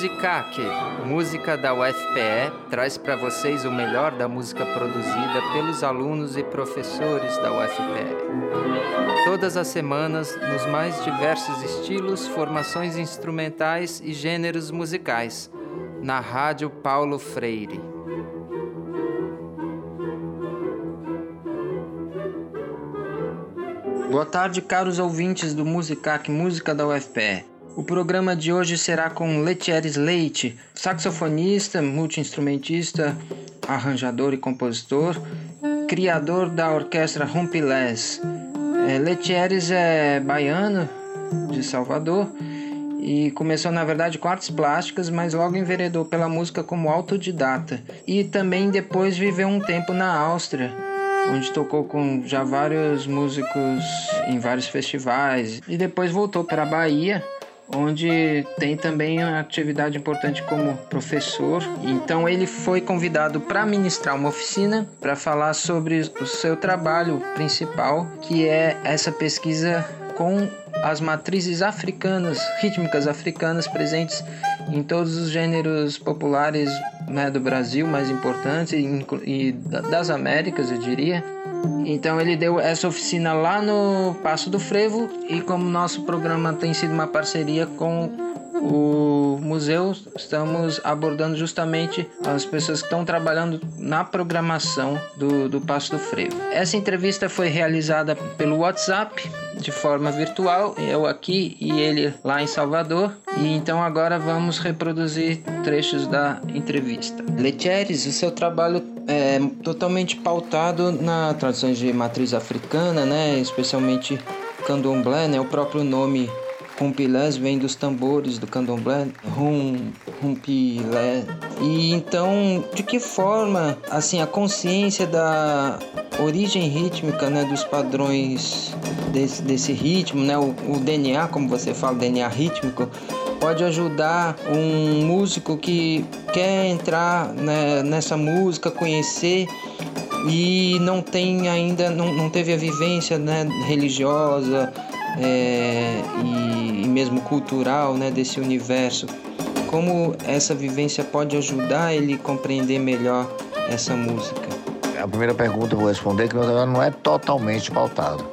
Musicaque, música da UFPE, traz para vocês o melhor da música produzida pelos alunos e professores da UFPE. Todas as semanas, nos mais diversos estilos, formações instrumentais e gêneros musicais, na Rádio Paulo Freire. Boa tarde, caros ouvintes do Musicac Música da UFPE. O programa de hoje será com Letieres Leite, saxofonista, multiinstrumentista, arranjador e compositor, criador da orquestra Rumpilés. É, Letieres é baiano, de Salvador, e começou na verdade com artes plásticas, mas logo enveredou pela música como autodidata. E também depois viveu um tempo na Áustria, onde tocou com já vários músicos em vários festivais, e depois voltou para a Bahia onde tem também uma atividade importante como professor. Então ele foi convidado para ministrar uma oficina para falar sobre o seu trabalho principal, que é essa pesquisa com as matrizes africanas, rítmicas africanas presentes em todos os gêneros populares né, do Brasil, mais importantes, e, e das Américas, eu diria. Então ele deu essa oficina lá no Passo do Frevo e como nosso programa tem sido uma parceria com o museu, estamos abordando justamente as pessoas que estão trabalhando na programação do, do Passo do Frevo. Essa entrevista foi realizada pelo WhatsApp de forma virtual, eu aqui e ele lá em Salvador. E então agora vamos reproduzir trechos da entrevista. Letieres, o seu trabalho é totalmente pautado na tradição de matriz africana, né? especialmente candomblé, né? o próprio nome Rumpilés vem dos tambores do candomblé, rum, rumpilé. E então, de que forma, assim, a consciência da origem rítmica, né, dos padrões desse, desse ritmo, né, o, o DNA, como você fala, DNA rítmico, pode ajudar um músico que quer entrar né, nessa música, conhecer e não tem ainda, não, não teve a vivência né, religiosa é, e, e, mesmo cultural né, desse universo. Como essa vivência pode ajudar ele a compreender melhor essa música? A primeira pergunta eu vou responder que meu trabalho não é totalmente pautado.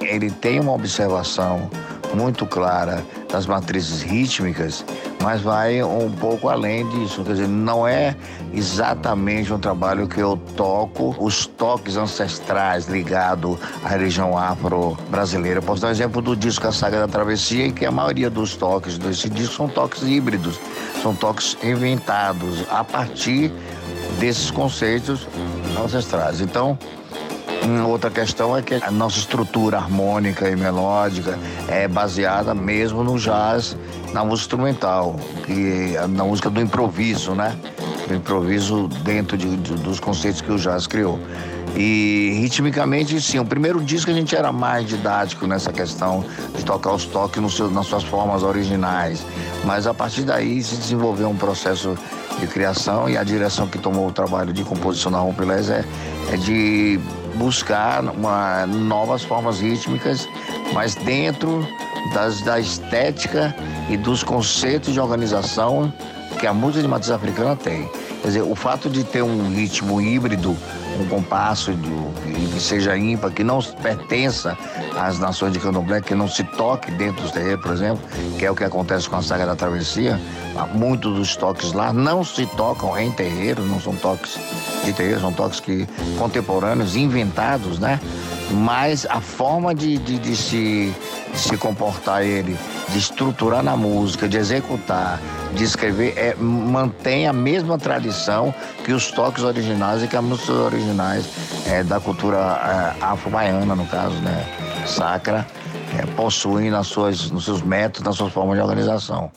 Ele tem uma observação muito clara das matrizes rítmicas, mas vai um pouco além disso. Quer dizer, não é exatamente um trabalho que eu toco os toques ancestrais ligados à religião afro-brasileira. Posso dar um exemplo do disco A Saga da Travessia, em que a maioria dos toques desse disco são toques híbridos, são toques inventados a partir desses conceitos ancestrais. Então, Outra questão é que a nossa estrutura harmônica e melódica é baseada mesmo no jazz, na música instrumental, que é na música do improviso, né? Do improviso dentro de, de, dos conceitos que o jazz criou. E ritmicamente, sim, o primeiro disco a gente era mais didático nessa questão de tocar os toques no seu, nas suas formas originais. Mas a partir daí se desenvolveu um processo de criação e a direção que tomou o trabalho de composição na Rompilés é, é de buscar uma, novas formas rítmicas, mas dentro das, da estética e dos conceitos de organização que a música de matriz africana tem. Quer dizer, o fato de ter um ritmo híbrido, um compasso de, que seja ímpar, que não pertença às nações de candomblé, que não se toque dentro dos terreiros, por exemplo, que é o que acontece com a saga da travessia, muitos dos toques lá não se tocam em terreiro, não são toques de terreiro, são toques que, contemporâneos, inventados, né? Mas a forma de, de, de se, de se comportar ele, de estruturar na música, de executar, de escrever, é, mantém a mesma tradição que os toques originais e que as músicas originais é, da cultura é, afro-baiana, no caso, né? Sacra, é, possuem nas suas, nos seus métodos, nas suas formas de organização.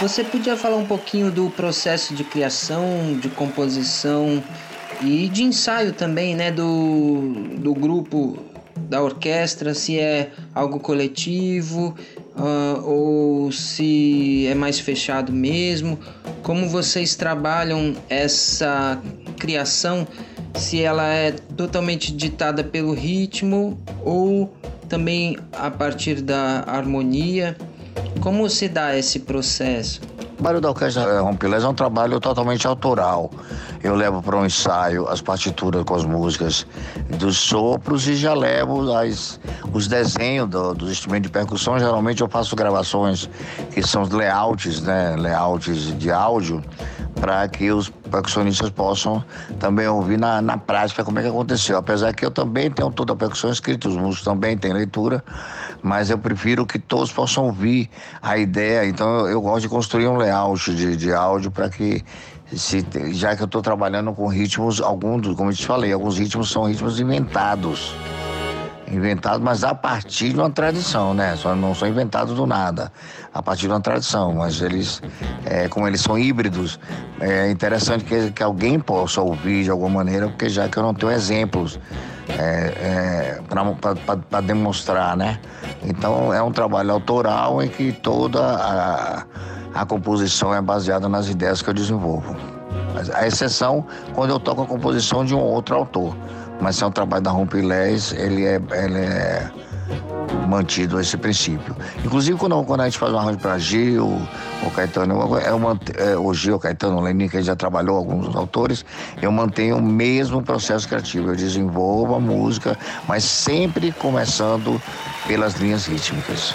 Você podia falar um pouquinho do processo de criação, de composição e de ensaio também, né, do, do grupo, da orquestra, se é algo coletivo uh, ou se é mais fechado mesmo? Como vocês trabalham essa criação? Se ela é totalmente ditada pelo ritmo ou também a partir da harmonia? Como se dá esse processo? O trabalho da Orquestra Rompilés é um trabalho totalmente autoral. Eu levo para um ensaio as partituras com as músicas dos sopros e já levo as, os desenhos do, dos instrumentos de percussão. Geralmente eu faço gravações que são layouts, né? Layouts de áudio para que os percussionistas possam também ouvir na, na prática como é que aconteceu. Apesar que eu também tenho toda a percussão escrita, os músicos também têm leitura, mas eu prefiro que todos possam ouvir a ideia. Então eu, eu gosto de construir um layout de, de áudio para que se, já que eu estou trabalhando com ritmos, alguns, como eu te falei, alguns ritmos são ritmos inventados inventados, mas a partir de uma tradição, né? Só não são inventados do nada, a partir de uma tradição. Mas eles, é, como eles são híbridos, é interessante que, que alguém possa ouvir de alguma maneira, porque já que eu não tenho exemplos é, é, para demonstrar, né? Então é um trabalho autoral em que toda a, a composição é baseada nas ideias que eu desenvolvo. A exceção quando eu toco a composição de um outro autor mas se é um trabalho da Rompilés, ele é, ele é mantido esse princípio. Inclusive, quando, quando a gente faz um arranjo para Gil, o Caetano, é o Gil, o Caetano, o Lenin, que já trabalhou alguns autores, eu mantenho o mesmo processo criativo. Eu desenvolvo a música, mas sempre começando pelas linhas rítmicas.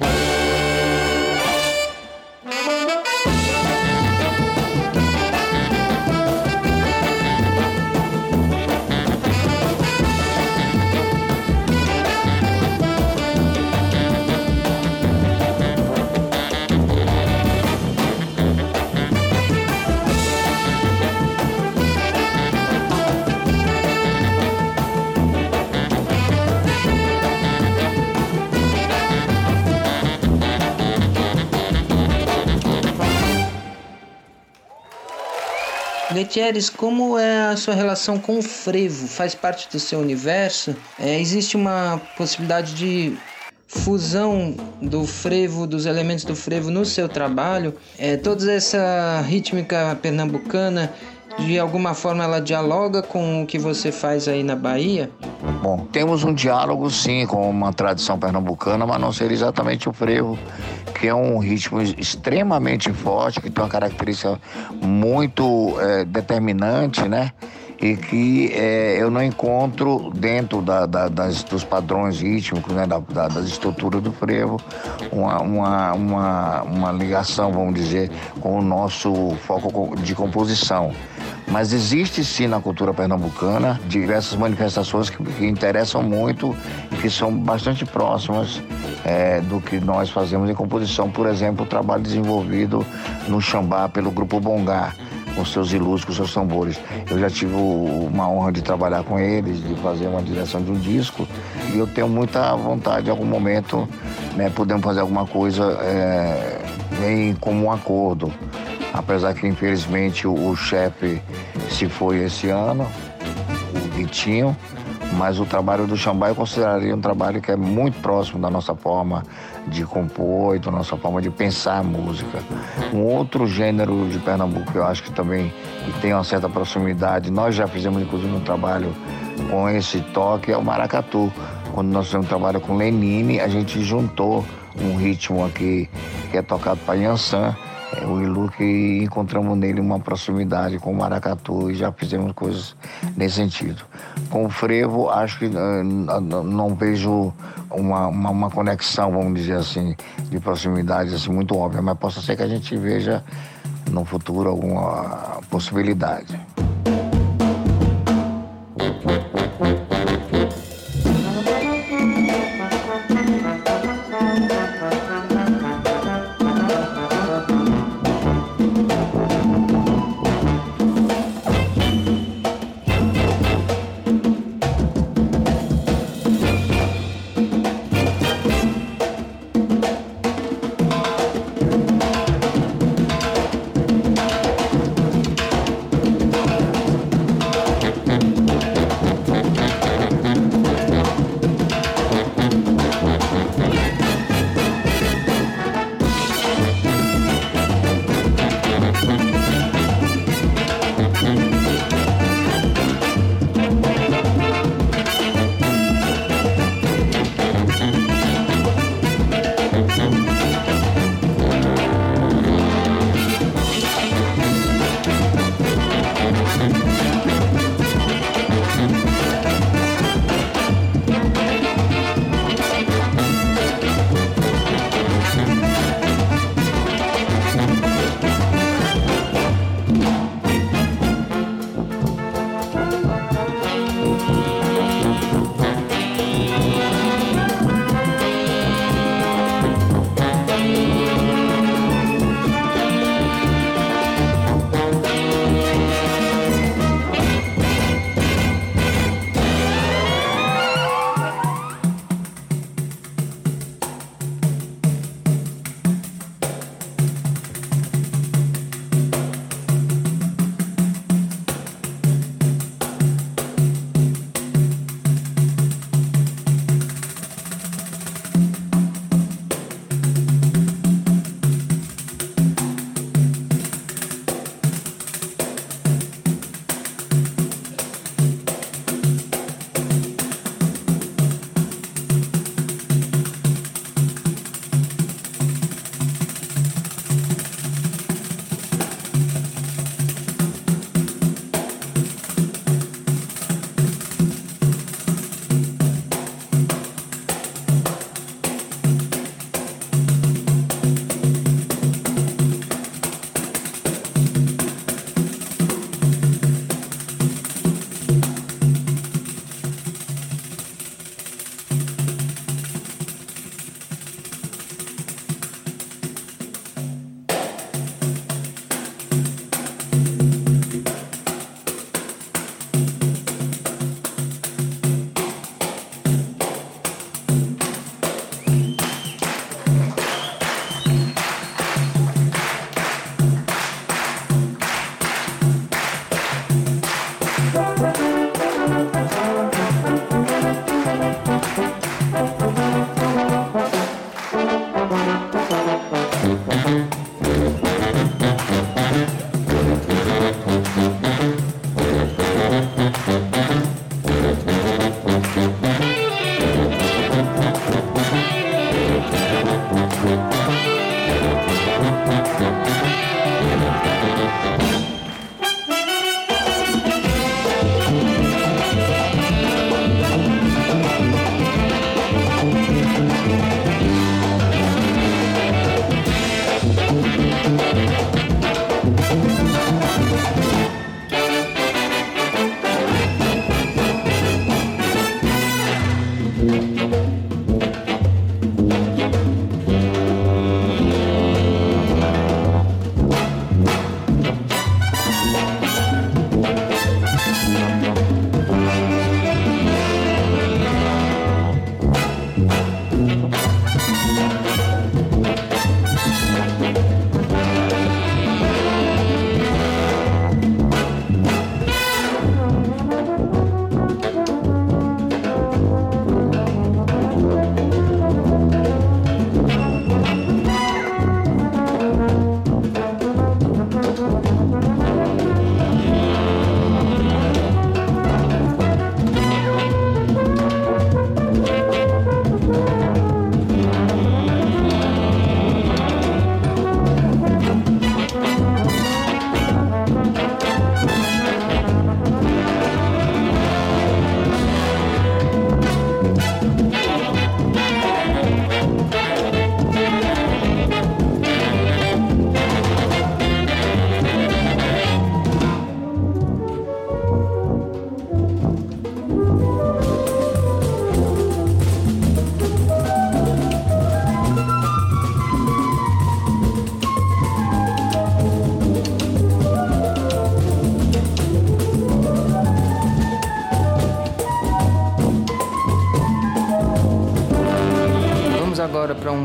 sua relação com o frevo? Faz parte do seu universo? É, existe uma possibilidade de fusão do frevo, dos elementos do frevo no seu trabalho? É, toda essa rítmica pernambucana de alguma forma ela dialoga com o que você faz aí na Bahia? Bom, temos um diálogo sim com uma tradição pernambucana, mas não seria exatamente o frevo, que é um ritmo extremamente forte, que tem uma característica muito é, determinante, né? E que é, eu não encontro dentro da, da, das, dos padrões rítmicos, né, da, das estruturas do frevo, uma, uma, uma, uma ligação, vamos dizer, com o nosso foco de composição. Mas existe sim na cultura pernambucana diversas manifestações que, que interessam muito e que são bastante próximas é, do que nós fazemos em composição. Por exemplo, o trabalho desenvolvido no Xambá pelo Grupo Bongá, com seus ilustros, com seus tambores. Eu já tive uma honra de trabalhar com eles, de fazer uma direção de um disco, e eu tenho muita vontade, em algum momento, né, podemos fazer alguma coisa é, em comum acordo. Apesar que infelizmente o, o chefe se foi esse ano, o Vitinho, mas o trabalho do Xambá eu consideraria um trabalho que é muito próximo da nossa forma de compor e da nossa forma de pensar a música. Um outro gênero de Pernambuco que eu acho que também que tem uma certa proximidade, nós já fizemos inclusive um trabalho com esse toque, é o maracatu. Quando nós fizemos um trabalho com Lenine, a gente juntou um ritmo aqui que é tocado para Yansan é, o Ilu que encontramos nele uma proximidade com o maracatu e já fizemos coisas nesse sentido. Com o frevo, acho que uh, não vejo uma, uma, uma, conexão, vamos dizer assim, de proximidade assim, muito óbvia, mas possa ser que a gente veja no futuro alguma possibilidade.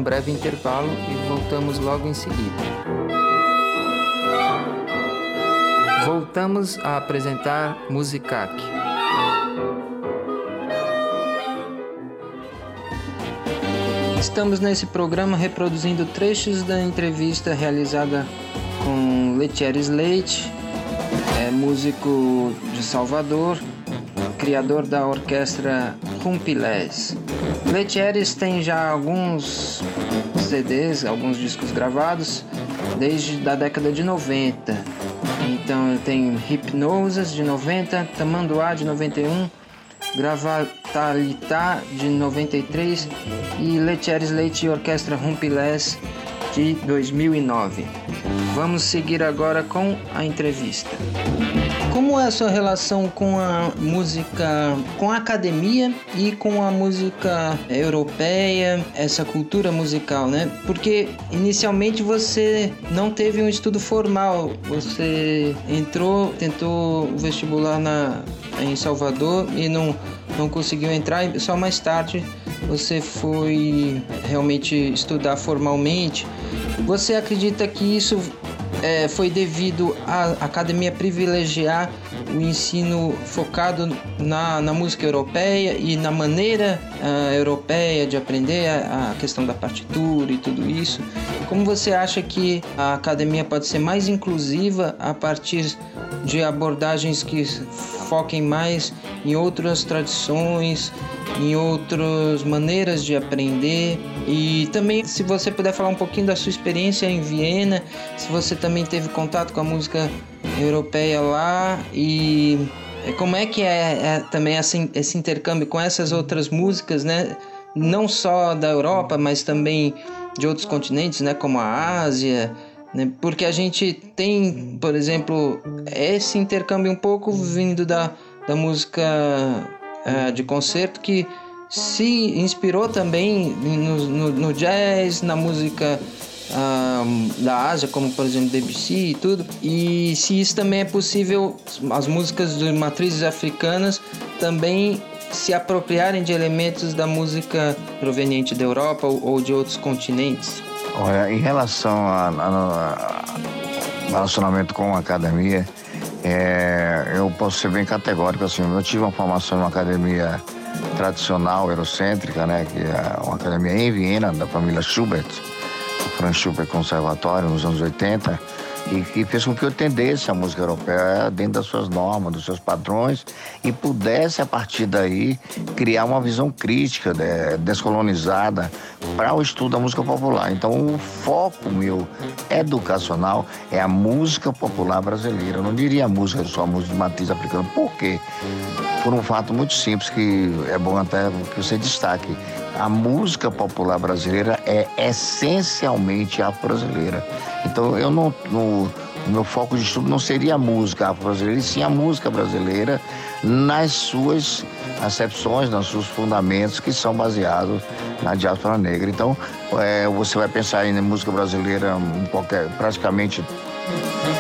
Breve intervalo e voltamos logo em seguida. Voltamos a apresentar Musicac. Estamos nesse programa reproduzindo trechos da entrevista realizada com Letier Slate, é músico de Salvador, criador da orquestra Rumpilés. Letieres tem já alguns CDs, alguns discos gravados desde da década de 90. Então tem Hipnosas de 90, Tamanduá de 91, Gravatalitá de 93 e Letieres Leite e Orquestra Rumpilés de 2009. Vamos seguir agora com a entrevista. Como é a sua relação com a música, com a academia e com a música europeia, essa cultura musical, né? Porque inicialmente você não teve um estudo formal, você entrou, tentou o vestibular na, em Salvador e não, não conseguiu entrar, e só mais tarde você foi realmente estudar formalmente. Você acredita que isso é, foi devido à academia privilegiar o ensino focado na, na música europeia e na maneira uh, europeia de aprender a, a, questão da partitura e tudo isso. Como você acha que a academia pode ser mais inclusiva a partir de abordagens que foquem mais em outras tradições, em outras maneiras de aprender. E também, se você puder falar um pouquinho da sua experiência em Viena, se você também teve contato com a música europeia lá e como é que é, é também esse intercâmbio com essas outras músicas, né? Não só da Europa, mas também de outros continentes, né? Como a Ásia, né? Porque a gente tem, por exemplo, esse intercâmbio um pouco vindo da, da música uh, de concerto que se inspirou também no, no, no jazz, na música uh, da Ásia, como por exemplo Debussy e tudo. E se isso também é possível, as músicas de matrizes africanas também se apropriarem de elementos da música proveniente da Europa ou, de outros continentes. Olha, em relação ao relacionamento com a academia, é, eu posso ser bem categórico assim. Eu tive uma formação em uma academia tradicional, eurocêntrica, né, que é uma academia em Viena, da família Schubert, Franz Schubert Conservatório, nos anos 80 e que fez com que eu entendesse a música europeia dentro das suas normas, dos seus padrões e pudesse, a partir daí, criar uma visão crítica, né, descolonizada para o estudo da música popular. Então, o foco meu educacional é a música popular brasileira. Eu não diria a música só a música de matriz africana. Por quê? Por um fato muito simples que é bom até que você destaque a música popular brasileira é essencialmente afro-brasileira. Então, eu não, meu foco de estudo não seria a música afro-brasileira, e sim a música brasileira nas suas acepções, nos seus fundamentos que são baseados na diáspora negra. Então, é, você vai pensar em música brasileira um qualquer, praticamente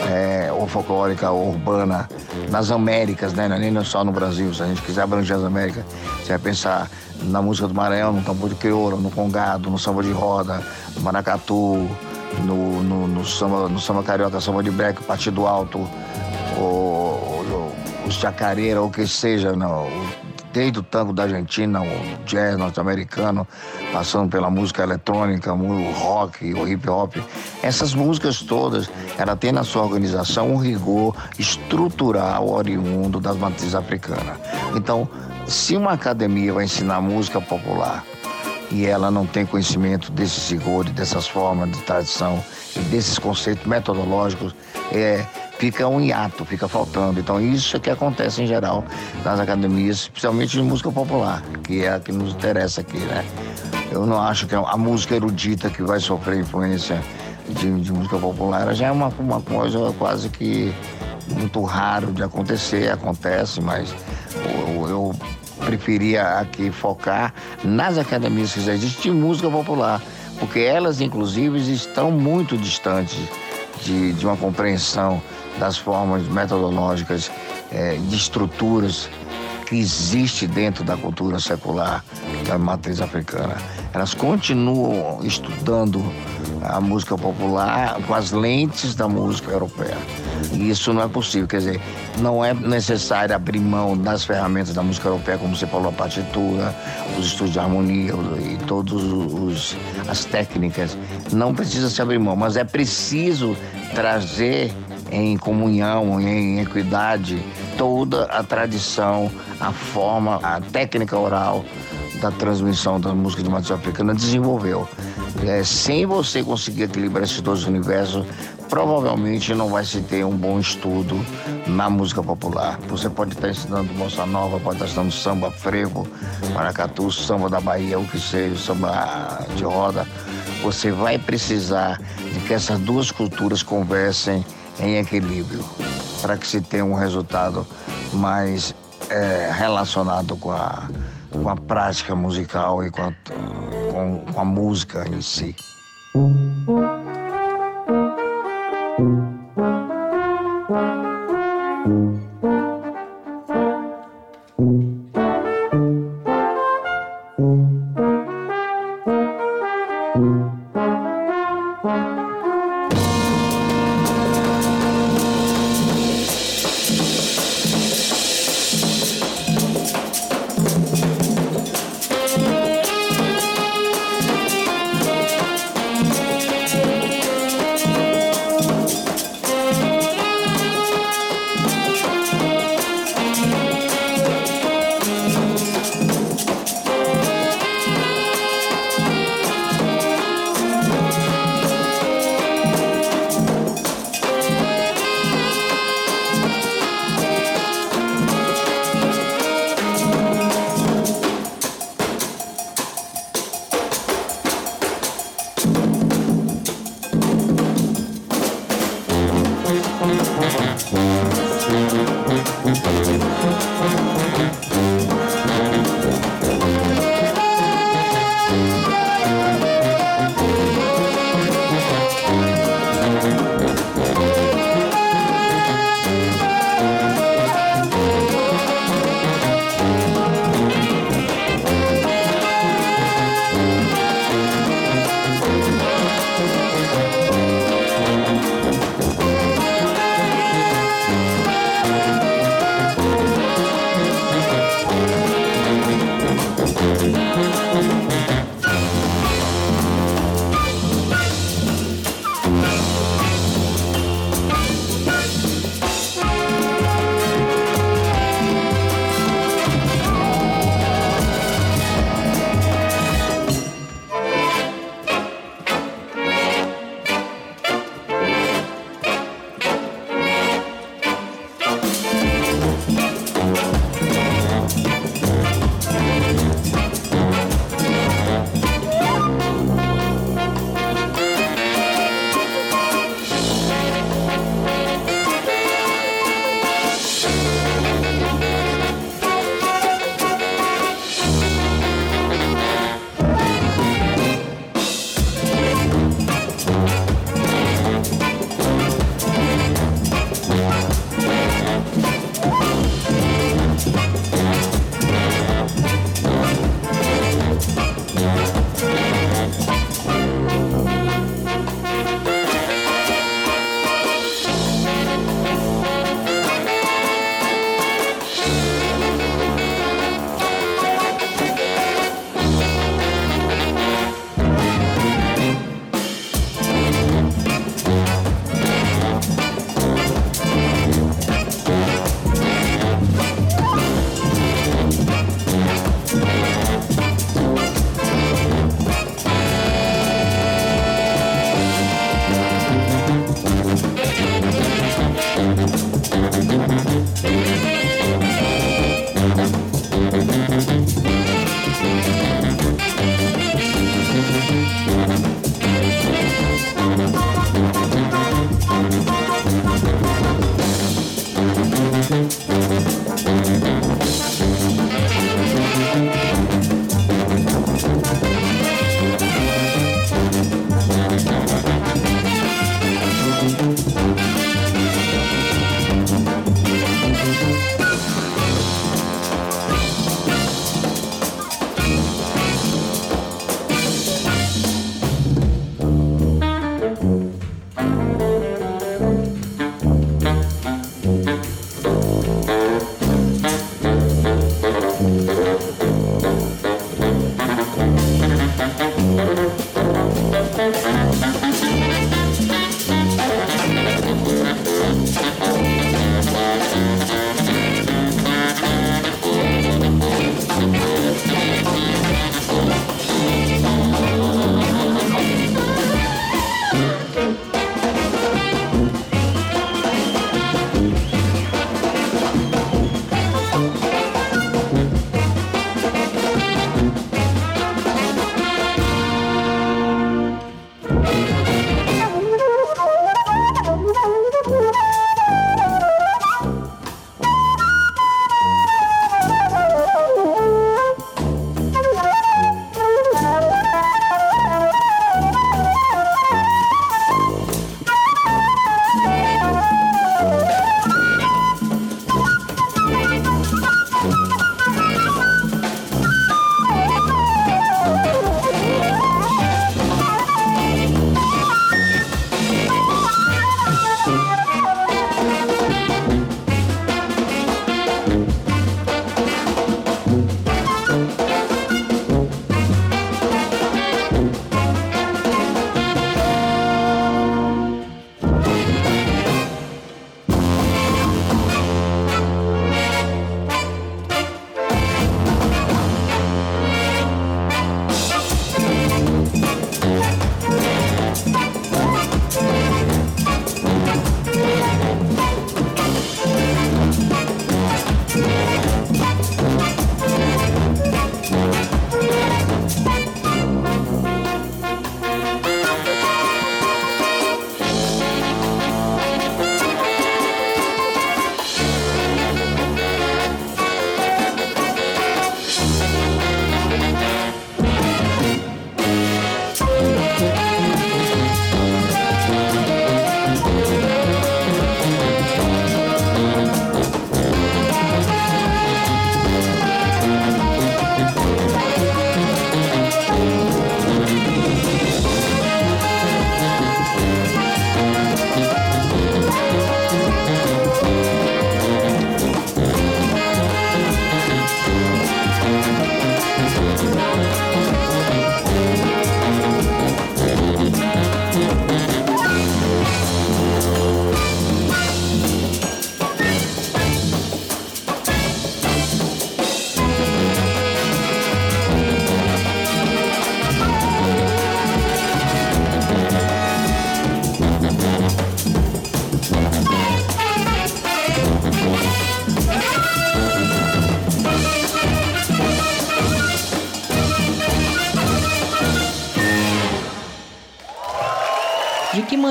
é, ou folclórica ou urbana nas Américas, né? É nem só no Brasil. Se a gente quiser abranger as Américas, você vai pensar na música do Maranhão, no tambor de crioula, no congado, no samba de roda, no maracatu, no, no, no samba, no samba carioca, samba de breque, partido alto, o, o, os chacareira, ou o que seja, não, desde o tango da Argentina, o jazz norte-americano, passando pela música eletrônica, o rock, o hip hop. Essas músicas todas, ela tem na sua organização um rigor estrutural oriundo das matrizes africanas. Então, se uma academia vai ensinar música popular e ela não tem conhecimento desses rigores, dessas formas de tradição e desses conceitos metodológicos, é, fica um hiato, fica faltando. Então isso é que acontece em geral nas academias, especialmente de música popular, que é a que nos interessa aqui, né? Eu não acho que a música erudita que vai sofrer influência de, de música popular, já é uma, uma coisa quase que muito raro de acontecer, acontece, mas eu, eu preferia aqui focar nas academias que já existem de música popular, porque elas, inclusive, estão muito distantes de, de uma compreensão das formas metodológicas, é, de estruturas que existe dentro da cultura secular da matriz africana. Elas continuam estudando a música popular com as lentes da música europeia. E isso não é possível, quer dizer, não é necessário abrir mão das ferramentas da música europeia, como você falou, a partitura, os estudos de harmonia e todas as técnicas. Não precisa se abrir mão, mas é preciso trazer em comunhão, em equidade, toda a tradição, a forma, a técnica oral da transmissão da música de matriz africana desenvolveu. É, sem você conseguir equilibrar esses dois universos, provavelmente não vai se ter um bom estudo na música popular. Você pode estar ensinando bossa nova, pode estar ensinando samba, frevo, maracatu, samba da Bahia, o que seja, samba de roda. Você vai precisar de que essas duas culturas conversem em equilíbrio para que se tenha um resultado mais é, relacionado com a, com a prática musical e com a, com, com a música em si.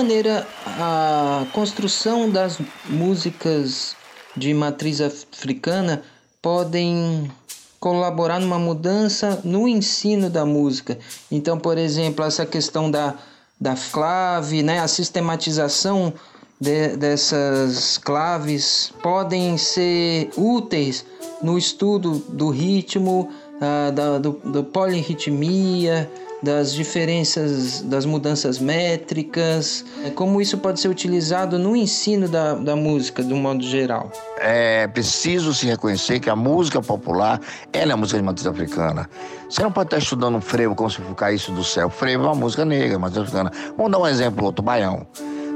Maneira a construção das músicas de matriz africana podem colaborar numa mudança no ensino da música. Então, por exemplo, essa questão da, da clave, né, a sistematização de, dessas claves podem ser úteis no estudo do ritmo, uh, da do, do polirritmia, das diferenças, das mudanças métricas, é, como isso pode ser utilizado no ensino da, da música, de um modo geral. É preciso se reconhecer que a música popular ela é a música de matriz africana. Você não pode estar estudando frevo como se isso do céu. Frevo é uma música negra, matriz africana. Vamos dar um exemplo outro, baião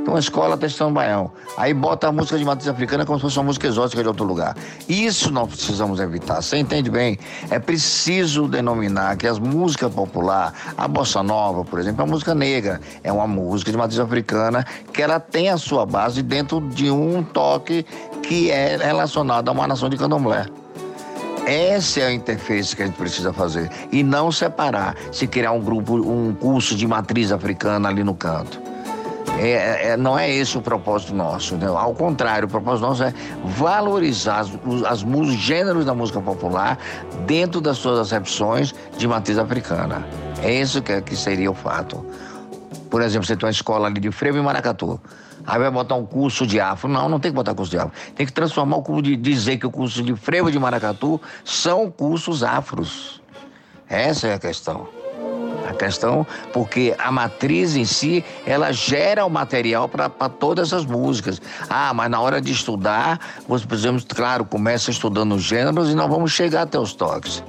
uma escola testando baião. Aí bota a música de matriz africana como se fosse uma música exótica de outro lugar. Isso nós precisamos evitar. Você entende bem? É preciso denominar que as músicas populares, a bossa nova, por exemplo, a música negra, é uma música de matriz africana que ela tem a sua base dentro de um toque que é relacionado a uma nação de candomblé. Essa é a interface que a gente precisa fazer. E não separar, se criar um grupo, um curso de matriz africana ali no canto. É, é, é, não é esse o propósito nosso. Né? Ao contrário, o propósito nosso é valorizar as, as, os gêneros da música popular dentro das suas acepções de matriz africana. É isso que, que seria o fato. Por exemplo, você tem uma escola ali de frevo e maracatu. Aí vai botar um curso de afro. Não, não tem que botar curso de afro. Tem que transformar o curso de dizer que o curso de frevo e de maracatu são cursos afros. Essa é a questão a questão, porque a matriz em si, ela gera o material para todas as músicas. Ah, mas na hora de estudar, nós precisamos, claro, começa estudando os gêneros e nós vamos chegar até os toques,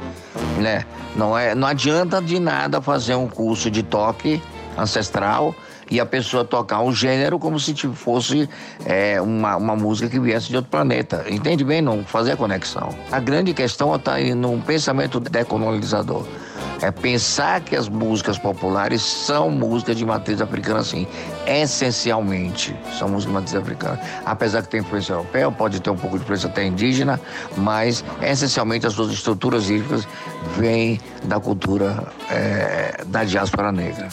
né? Não, é, não adianta de nada fazer um curso de toque ancestral e a pessoa tocar um gênero como se fosse é, uma, uma música que viesse de outro planeta. Entende bem? Não fazer a conexão. A grande questão está aí num pensamento decolonizador. É pensar que as músicas populares são músicas de matriz africana, sim. Essencialmente, são músicas de matriz africana. Apesar que tem influência europeia, pode ter um pouco de influência até indígena, mas essencialmente as suas estruturas rítmicas vêm da cultura é, da diáspora negra.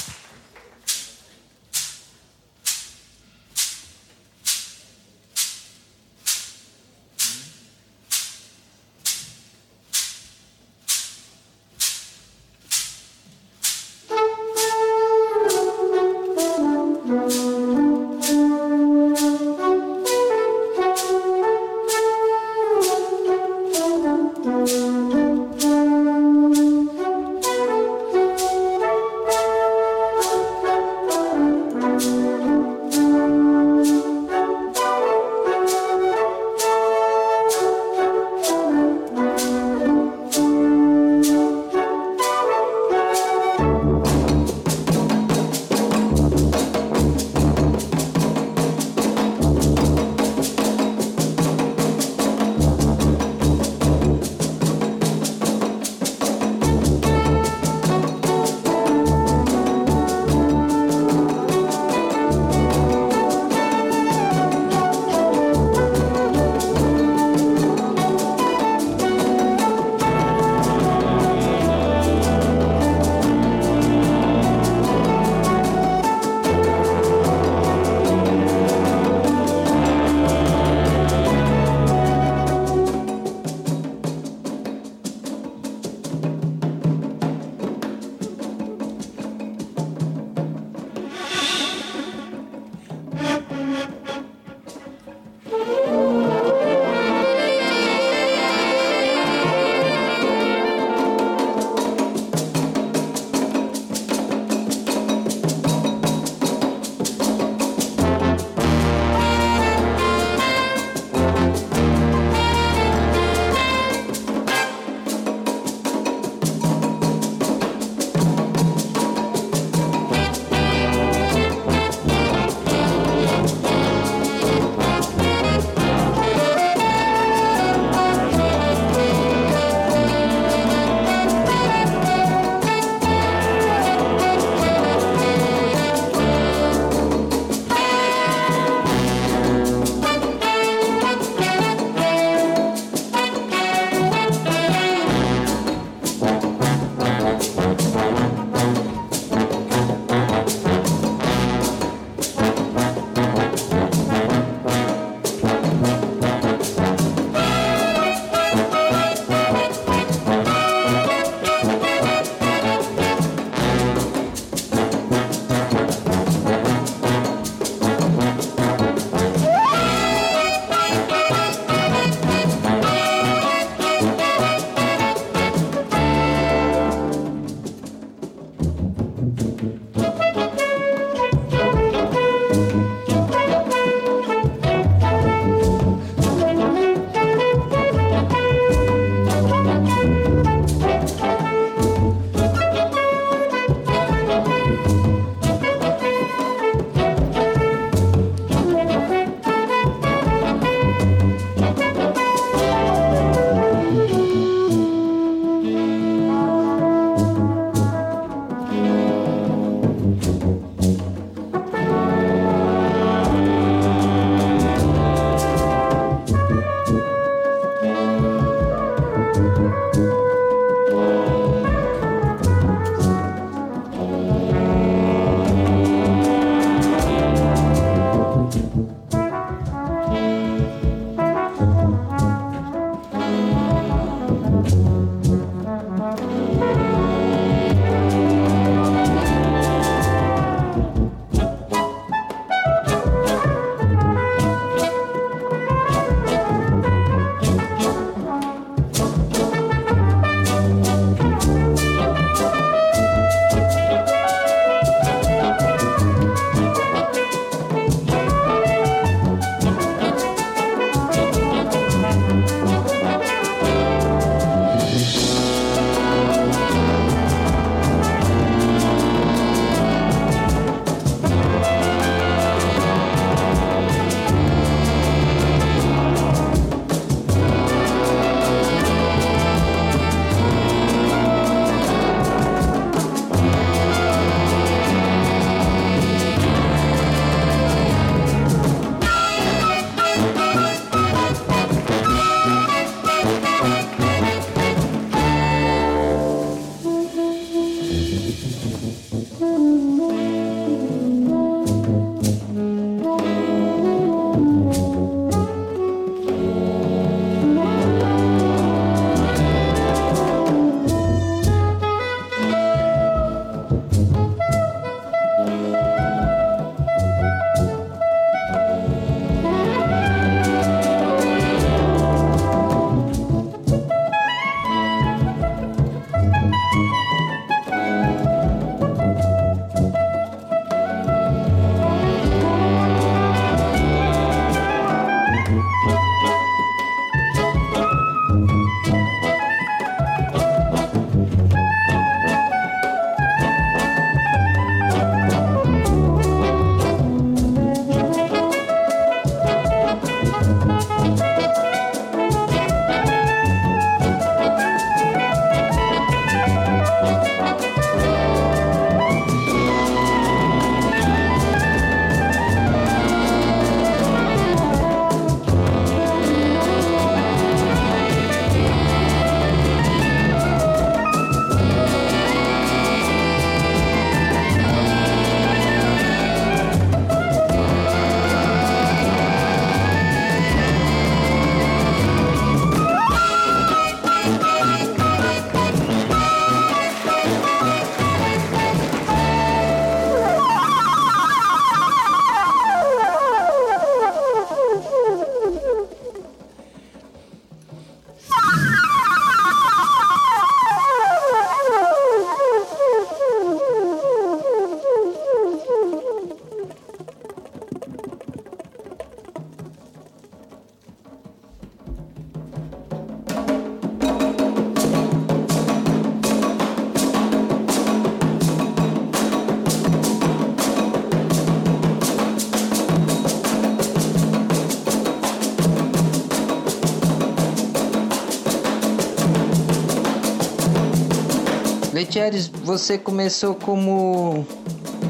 Letieres, você começou como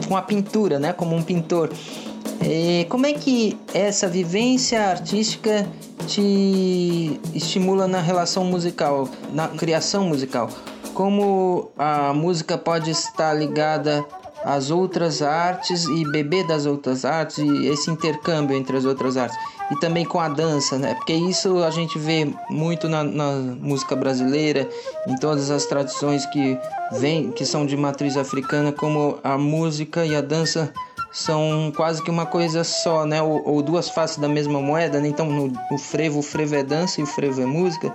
com a pintura, né? Como um pintor. E como é que essa vivência artística te estimula na relação musical, na criação musical? Como a música pode estar ligada às outras artes e beber das outras artes e esse intercâmbio entre as outras artes? e também com a dança, né? Porque isso a gente vê muito na, na, música brasileira, em todas as tradições que vem, que são de matriz africana, como a música e a dança são quase que uma coisa só, né? Ou, ou duas faces da mesma moeda, né? Então no, o frevo, o frevo é dança e o frevo é música,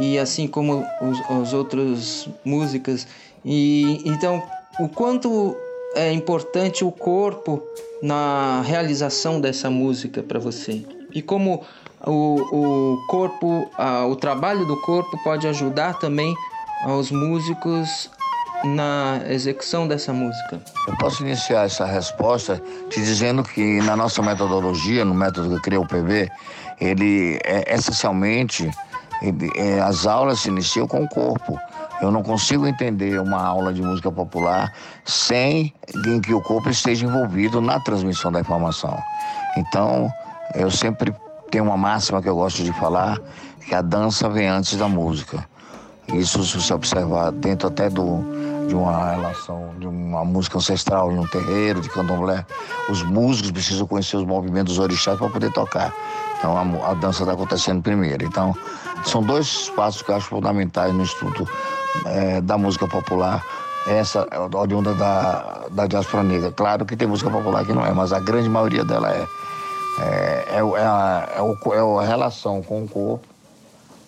e assim como os, os outros músicas. E então o quanto é importante o corpo na realização dessa música para você? e como o, o corpo, a, o trabalho do corpo pode ajudar também aos músicos na execução dessa música? Eu posso iniciar essa resposta te dizendo que na nossa metodologia, no método que cria o PV, ele é essencialmente ele, é, as aulas se iniciam com o corpo. Eu não consigo entender uma aula de música popular sem que o corpo esteja envolvido na transmissão da informação. Então, eu sempre tenho uma máxima que eu gosto de falar, que a dança vem antes da música. Isso se você observar dentro até do, de uma relação, de uma música ancestral em um terreiro, de candomblé, os músicos precisam conhecer os movimentos orixás para poder tocar. Então a, a dança está acontecendo primeiro. Então são dois passos que eu acho fundamentais no estudo é, da música popular. Essa é oriunda da, da diáspora negra. Claro que tem música popular que não é, mas a grande maioria dela é é, é, é, a, é, é a relação com o corpo,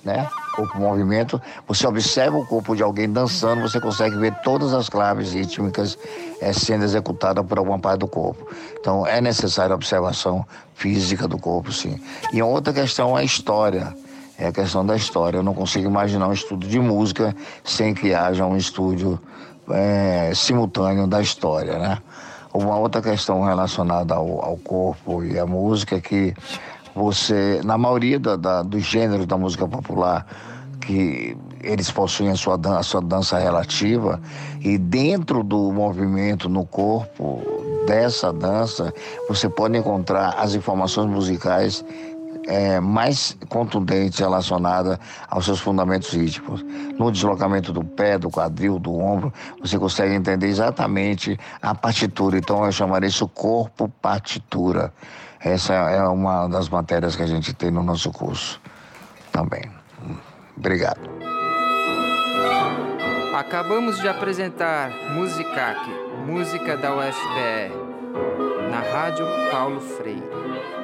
né? Corpo-movimento. Você observa o corpo de alguém dançando, você consegue ver todas as claves rítmicas é, sendo executadas por alguma parte do corpo. Então é necessária a observação física do corpo, sim. E outra questão é a história. É a questão da história. Eu não consigo imaginar um estudo de música sem que haja um estúdio é, simultâneo da história, né? Uma outra questão relacionada ao, ao corpo e à música é que você, na maioria da, da, dos gêneros da música popular, que eles possuem a sua, a sua dança relativa, e dentro do movimento no corpo dessa dança, você pode encontrar as informações musicais é, mais contundente relacionada aos seus fundamentos rítmicos. No deslocamento do pé, do quadril, do ombro, você consegue entender exatamente a partitura. Então eu chamaria isso corpo partitura. Essa é uma das matérias que a gente tem no nosso curso também. Obrigado. Acabamos de apresentar Musicac, música da UFPR, na Rádio Paulo Freire.